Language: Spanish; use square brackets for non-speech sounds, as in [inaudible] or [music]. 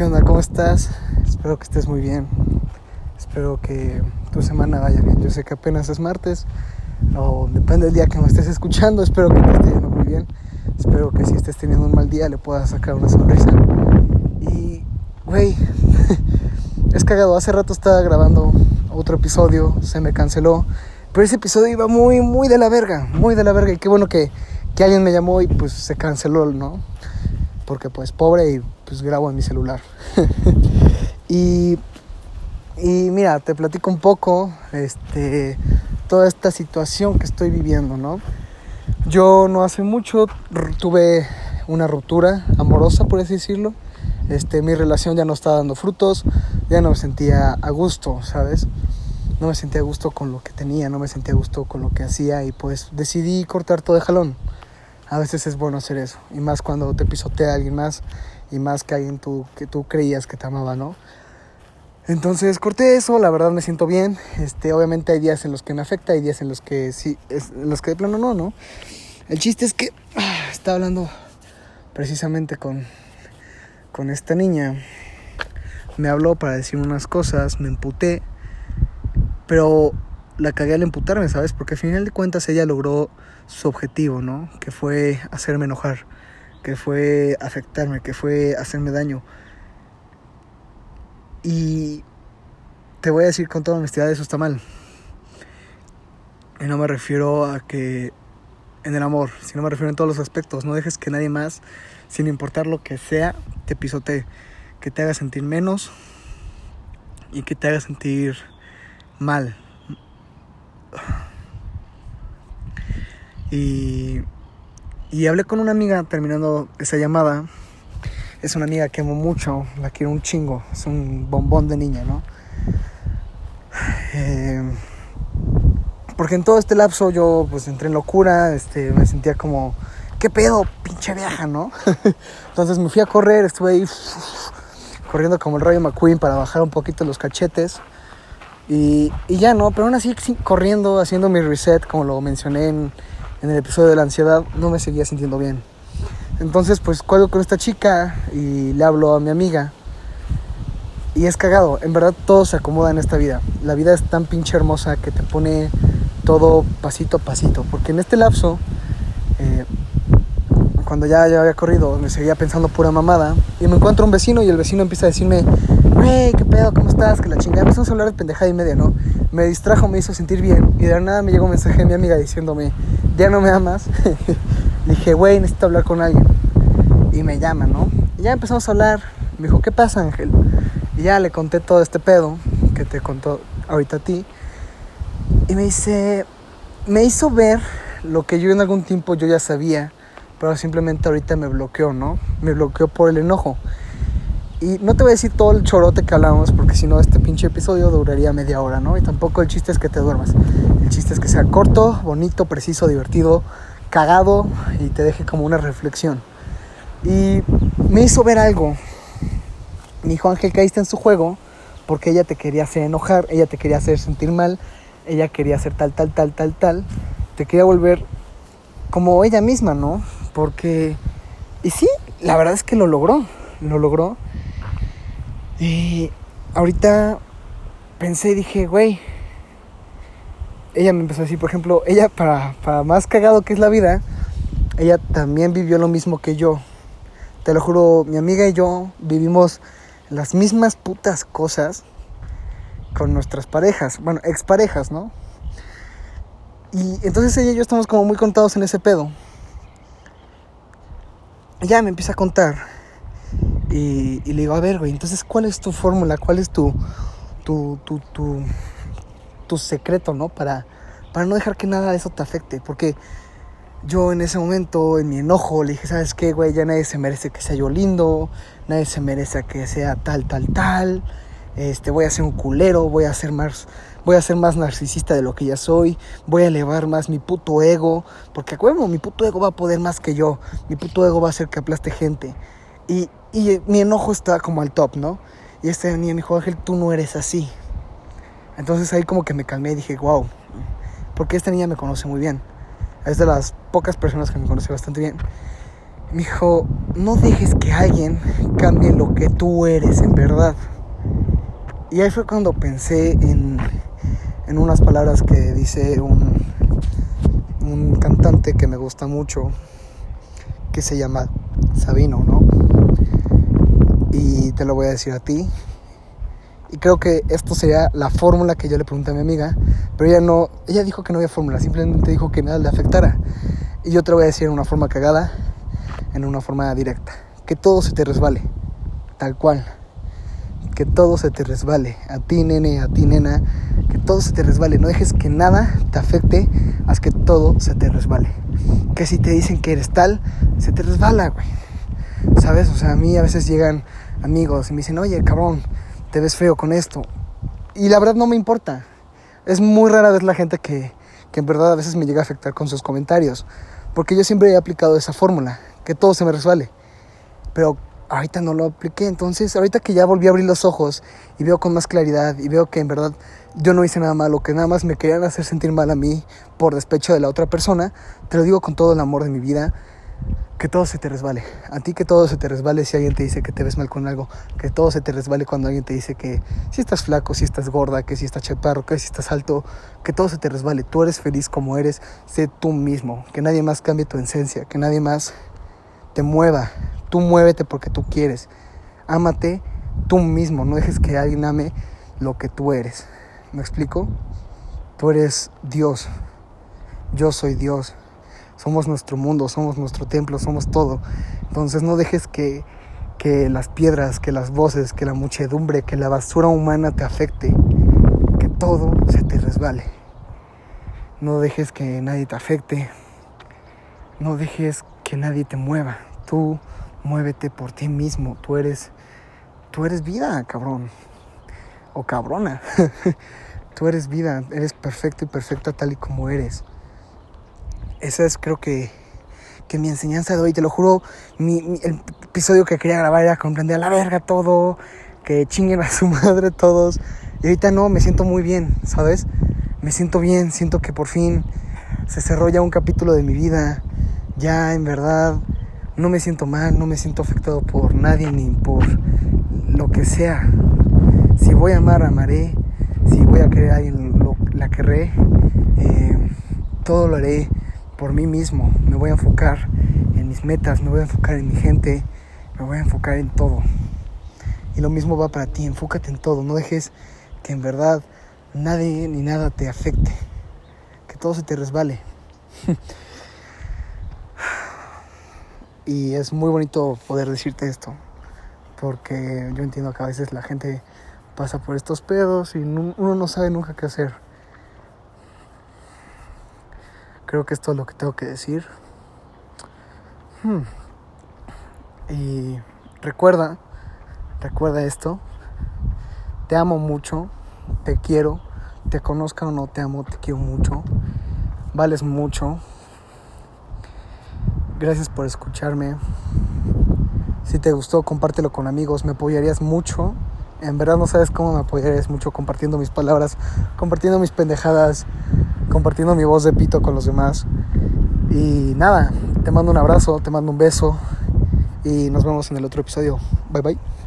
¿Qué onda? ¿Cómo estás? Espero que estés muy bien. Espero que tu semana vaya bien. Yo sé que apenas es martes, o depende del día que me estés escuchando. Espero que te esté yendo muy bien. Espero que si estés teniendo un mal día le puedas sacar una sonrisa. Y, güey, [laughs] es cagado. Hace rato estaba grabando otro episodio, se me canceló. Pero ese episodio iba muy, muy de la verga, muy de la verga. Y qué bueno que, que alguien me llamó y pues se canceló, ¿no? Porque pues pobre y pues grabo en mi celular. [laughs] y, y mira, te platico un poco este, toda esta situación que estoy viviendo, ¿no? Yo no hace mucho tuve una ruptura amorosa, por así decirlo. Este, mi relación ya no estaba dando frutos, ya no me sentía a gusto, ¿sabes? No me sentía a gusto con lo que tenía, no me sentía a gusto con lo que hacía y pues decidí cortar todo de jalón. A veces es bueno hacer eso, y más cuando te pisotea alguien más y más que alguien tú, que tú creías que te amaba, ¿no? Entonces corté eso, la verdad me siento bien. Este, obviamente hay días en los que me afecta, hay días en los que sí, en los que de plano no, ¿no? El chiste es que ah, estaba hablando precisamente con, con esta niña. Me habló para decir unas cosas, me emputé, pero la cagué al emputarme, ¿sabes? Porque al final de cuentas ella logró su objetivo, ¿no? Que fue hacerme enojar, que fue afectarme, que fue hacerme daño. Y te voy a decir con toda honestidad, eso está mal. Y no me refiero a que en el amor, sino me refiero en todos los aspectos. No dejes que nadie más, sin importar lo que sea, te pisotee. Que te haga sentir menos y que te haga sentir mal. Y, y hablé con una amiga terminando esa llamada. Es una amiga que amo mucho, la quiero un chingo. Es un bombón de niña, ¿no? Eh, porque en todo este lapso yo pues entré en locura, este, me sentía como, ¿qué pedo? Pinche viaja, ¿no? [laughs] Entonces me fui a correr, estuve ahí corriendo como el Rayo McQueen para bajar un poquito los cachetes. Y, y ya no, pero aún así corriendo, haciendo mi reset, como lo mencioné en, en el episodio de la ansiedad, no me seguía sintiendo bien. Entonces, pues cuelgo con esta chica y le hablo a mi amiga. Y es cagado, en verdad todo se acomoda en esta vida. La vida es tan pinche hermosa que te pone todo pasito a pasito. Porque en este lapso, eh, cuando ya, ya había corrido, me seguía pensando pura mamada. Y me encuentro un vecino y el vecino empieza a decirme, hey, ¿qué pedo? ¿Cómo estás? Que la chingada. Empezamos a hablar de pendejada y media, ¿no? Me distrajo, me hizo sentir bien. Y de la nada me llegó un mensaje de mi amiga diciéndome, ¿ya no me amas? [laughs] dije, güey, necesito hablar con alguien. Y me llama, ¿no? Y ya empezamos a hablar. Me dijo, ¿qué pasa, Ángel? Y ya le conté todo este pedo que te contó ahorita a ti. Y me dice, me hizo ver lo que yo en algún tiempo yo ya sabía, pero simplemente ahorita me bloqueó, ¿no? Me bloqueó por el enojo. Y no te voy a decir todo el chorote que hablamos, porque si no, este pinche episodio duraría media hora, ¿no? Y tampoco el chiste es que te duermas. Chiste es que sea corto, bonito, preciso, divertido, cagado y te deje como una reflexión. Y me hizo ver algo. Me dijo Ángel, caíste en su juego porque ella te quería hacer enojar, ella te quería hacer sentir mal, ella quería hacer tal, tal, tal, tal, tal. Te quería volver como ella misma, ¿no? Porque... Y sí, la verdad es que lo logró, lo logró. Y ahorita pensé y dije, güey, ella me empezó a decir, por ejemplo, ella para, para más cagado que es la vida, ella también vivió lo mismo que yo. Te lo juro, mi amiga y yo vivimos las mismas putas cosas con nuestras parejas, bueno, exparejas, ¿no? Y entonces ella y yo estamos como muy contados en ese pedo. Ya me empieza a contar. Y, y, le digo, a ver, güey, entonces, ¿cuál es tu fórmula? ¿Cuál es tu, tu, tu, tu, tu secreto, ¿no? Para, para no dejar que nada de eso te afecte. Porque yo en ese momento, en mi enojo, le dije, ¿sabes qué, güey? Ya nadie se merece que sea yo lindo, nadie se merece que sea tal, tal, tal. Este, voy a ser un culero, voy a ser más, voy a ser más narcisista de lo que ya soy, voy a elevar más mi puto ego, porque acuérdate, mi puto ego va a poder más que yo, mi puto ego va a hacer que aplaste gente. Y, y mi enojo está como al top, ¿no? Y este niño me dijo, Ángel, tú no eres así. Entonces ahí como que me calmé y dije, wow, porque esta niña me conoce muy bien. Es de las pocas personas que me conoce bastante bien. Me dijo, no dejes que alguien cambie lo que tú eres en verdad. Y ahí fue cuando pensé en, en unas palabras que dice un, un cantante que me gusta mucho, que se llama Sabino, ¿no? Y te lo voy a decir a ti. Y creo que esto sería la fórmula que yo le pregunté a mi amiga, pero ella no, ella dijo que no había fórmula, simplemente dijo que nada le afectara. Y yo te lo voy a decir en una forma cagada, en una forma directa, que todo se te resbale, tal cual. Que todo se te resbale, a ti nene, a ti nena, que todo se te resbale, no dejes que nada te afecte, haz que todo se te resbale. Que si te dicen que eres tal, se te resbala, güey. ¿Sabes? O sea, a mí a veces llegan amigos y me dicen, oye, cabrón, te ves feo con esto. Y la verdad no me importa. Es muy rara vez la gente que, que en verdad a veces me llega a afectar con sus comentarios. Porque yo siempre he aplicado esa fórmula, que todo se me resbale. Pero ahorita no lo apliqué. Entonces, ahorita que ya volví a abrir los ojos y veo con más claridad y veo que en verdad yo no hice nada malo, que nada más me querían hacer sentir mal a mí por despecho de la otra persona, te lo digo con todo el amor de mi vida, que todo se te resbale. A ti que todo se te resbale si alguien te dice que te ves mal con algo, que todo se te resbale cuando alguien te dice que si estás flaco, si estás gorda, que si estás chaparro, que si estás alto, que todo se te resbale. Tú eres feliz como eres, sé tú mismo, que nadie más cambie tu esencia, que nadie más te mueva. Tú muévete porque tú quieres. Ámate tú mismo, no dejes que alguien ame lo que tú eres. ¿Me explico? Tú eres Dios. Yo soy Dios. Somos nuestro mundo, somos nuestro templo, somos todo. Entonces no dejes que, que las piedras, que las voces, que la muchedumbre, que la basura humana te afecte. Que todo se te resbale. No dejes que nadie te afecte. No dejes que nadie te mueva. Tú muévete por ti mismo. Tú eres, tú eres vida, cabrón. O cabrona. [laughs] tú eres vida. Eres perfecto y perfecta tal y como eres. Esa es creo que, que mi enseñanza de hoy. Te lo juro, mi, el episodio que quería grabar era comprender a la verga todo. Que chinguen a su [laughs] madre todos. Y ahorita no, me siento muy bien, ¿sabes? Me siento bien, siento que por fin se cerró ya un capítulo de mi vida. Ya en verdad no me siento mal, no me siento afectado por nadie ni por lo que sea. Si voy a amar, amaré. Si voy a querer a alguien, lo- la querré. Eh, todo lo haré por mí mismo. Me voy a enfocar en mis metas, me voy a enfocar en mi gente, me voy a enfocar en todo. Y lo mismo va para ti, enfócate en todo. No dejes que en verdad nadie ni nada te afecte. Que todo se te resbale. [laughs] y es muy bonito poder decirte esto. Porque yo entiendo que a veces la gente pasa por estos pedos y uno no sabe nunca qué hacer. Creo que esto es lo que tengo que decir. Hmm. Y recuerda, recuerda esto. Te amo mucho, te quiero, te conozca o no te amo, te quiero mucho. Vales mucho. Gracias por escucharme. Si te gustó, compártelo con amigos, me apoyarías mucho. En verdad no sabes cómo me apoyarías mucho compartiendo mis palabras, compartiendo mis pendejadas, compartiendo mi voz de pito con los demás. Y nada, te mando un abrazo, te mando un beso y nos vemos en el otro episodio. Bye bye.